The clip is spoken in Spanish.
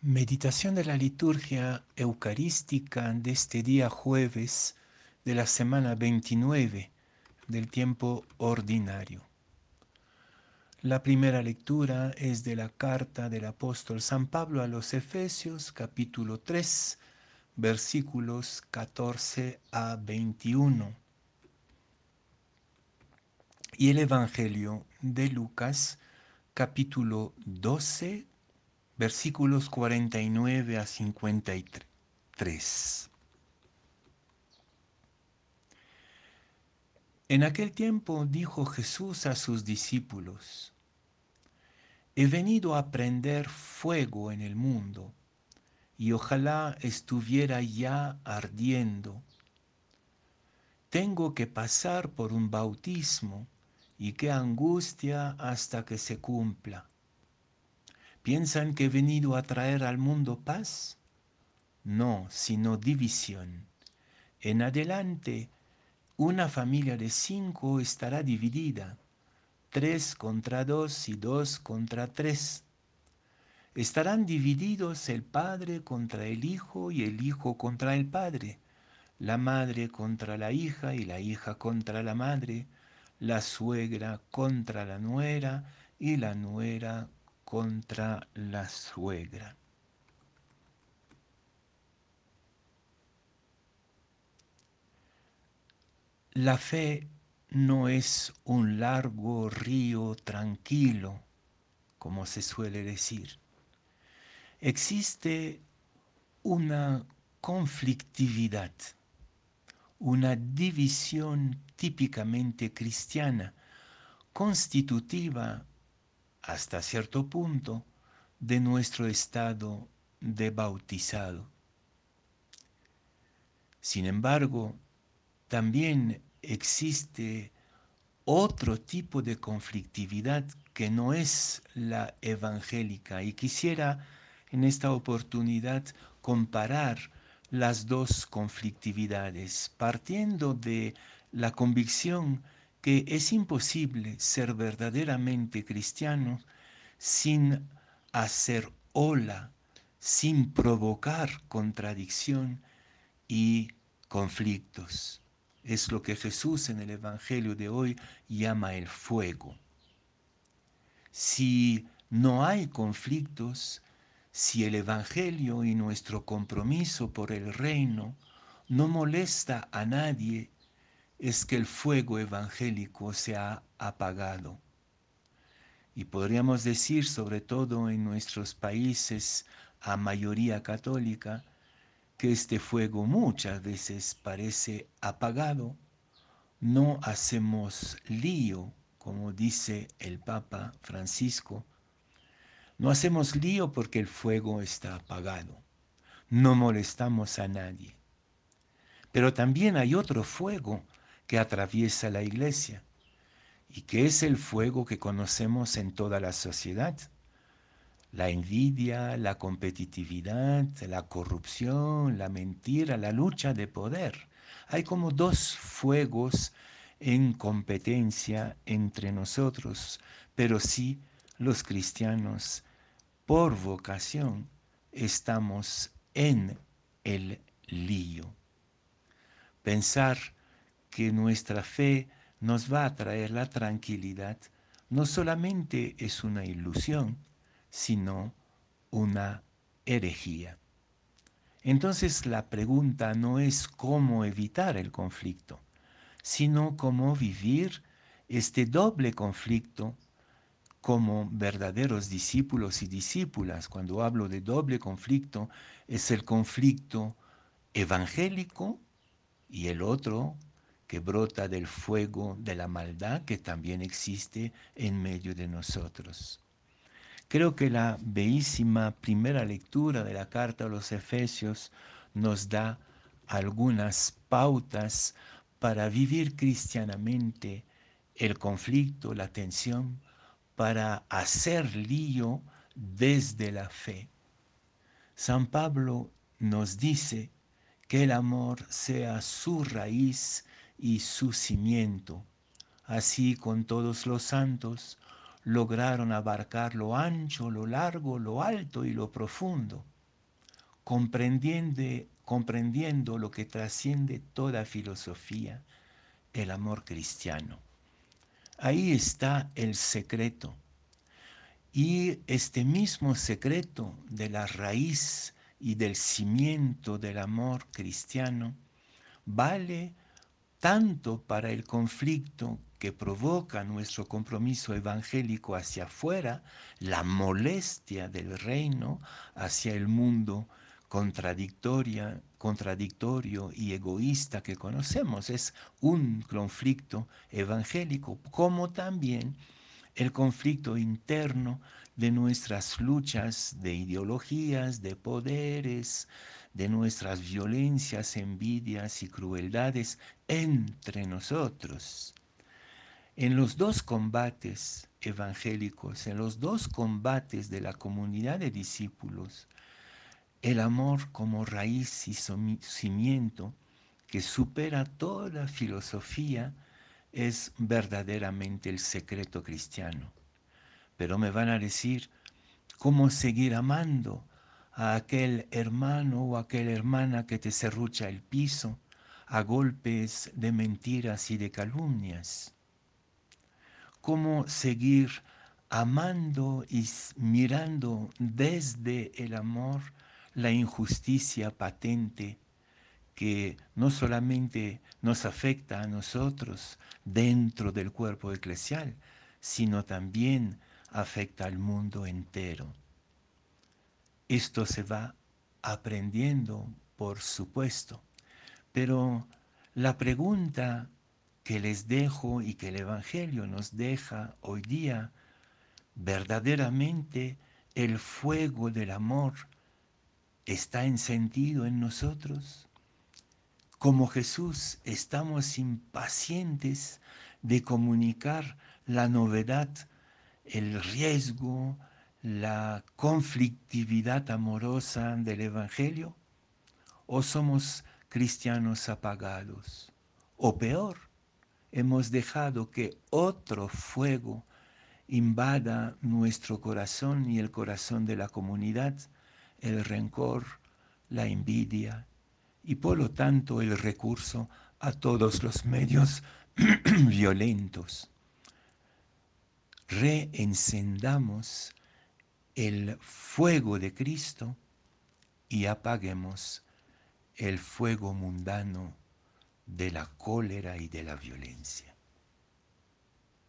Meditación de la liturgia eucarística de este día jueves de la semana 29 del tiempo ordinario. La primera lectura es de la carta del apóstol San Pablo a los Efesios capítulo 3 versículos 14 a 21. Y el Evangelio de Lucas capítulo 12 versículos 49 a 53. En aquel tiempo dijo Jesús a sus discípulos, He venido a prender fuego en el mundo, y ojalá estuviera ya ardiendo. Tengo que pasar por un bautismo, y qué angustia hasta que se cumpla. ¿Piensan que he venido a traer al mundo paz? No, sino división. En adelante, una familia de cinco estará dividida, tres contra dos y dos contra tres. Estarán divididos el padre contra el hijo y el hijo contra el padre, la madre contra la hija y la hija contra la madre, la suegra contra la nuera y la nuera contra la suegra. La fe no es un largo río tranquilo, como se suele decir. Existe una conflictividad, una división típicamente cristiana, constitutiva hasta cierto punto de nuestro estado de bautizado. Sin embargo, también existe otro tipo de conflictividad que no es la evangélica y quisiera en esta oportunidad comparar las dos conflictividades partiendo de la convicción que es imposible ser verdaderamente cristiano sin hacer ola, sin provocar contradicción y conflictos. Es lo que Jesús en el Evangelio de hoy llama el fuego. Si no hay conflictos, si el Evangelio y nuestro compromiso por el reino no molesta a nadie, es que el fuego evangélico se ha apagado. Y podríamos decir, sobre todo en nuestros países a mayoría católica, que este fuego muchas veces parece apagado. No hacemos lío, como dice el Papa Francisco. No hacemos lío porque el fuego está apagado. No molestamos a nadie. Pero también hay otro fuego que atraviesa la iglesia y que es el fuego que conocemos en toda la sociedad. La envidia, la competitividad, la corrupción, la mentira, la lucha de poder. Hay como dos fuegos en competencia entre nosotros, pero sí los cristianos por vocación estamos en el lío. Pensar que nuestra fe nos va a traer la tranquilidad no solamente es una ilusión, sino una herejía. Entonces la pregunta no es cómo evitar el conflicto, sino cómo vivir este doble conflicto como verdaderos discípulos y discípulas. Cuando hablo de doble conflicto, es el conflicto evangélico y el otro que brota del fuego de la maldad que también existe en medio de nosotros. Creo que la bellísima primera lectura de la carta a los Efesios nos da algunas pautas para vivir cristianamente el conflicto, la tensión, para hacer lío desde la fe. San Pablo nos dice que el amor sea su raíz y su cimiento. Así con todos los santos, lograron abarcar lo ancho, lo largo, lo alto y lo profundo, comprendiendo, comprendiendo lo que trasciende toda filosofía, el amor cristiano. Ahí está el secreto. Y este mismo secreto de la raíz y del cimiento del amor cristiano vale tanto para el conflicto que provoca nuestro compromiso evangélico hacia afuera, la molestia del reino hacia el mundo contradictoria, contradictorio y egoísta que conocemos. Es un conflicto evangélico, como también el conflicto interno de nuestras luchas de ideologías, de poderes, de nuestras violencias, envidias y crueldades entre nosotros. En los dos combates evangélicos, en los dos combates de la comunidad de discípulos, el amor como raíz y cimiento que supera toda filosofía es verdaderamente el secreto cristiano. Pero me van a decir, ¿cómo seguir amando a aquel hermano o aquella hermana que te serrucha el piso a golpes de mentiras y de calumnias? cómo seguir amando y mirando desde el amor la injusticia patente que no solamente nos afecta a nosotros dentro del cuerpo eclesial, sino también afecta al mundo entero. Esto se va aprendiendo, por supuesto, pero la pregunta que les dejo y que el Evangelio nos deja hoy día, verdaderamente el fuego del amor está encendido en nosotros. Como Jesús estamos impacientes de comunicar la novedad, el riesgo, la conflictividad amorosa del Evangelio? ¿O somos cristianos apagados? O peor, hemos dejado que otro fuego invada nuestro corazón y el corazón de la comunidad, el rencor, la envidia y por lo tanto el recurso a todos los medios violentos. Reencendamos el fuego de Cristo y apaguemos el fuego mundano de la cólera y de la violencia.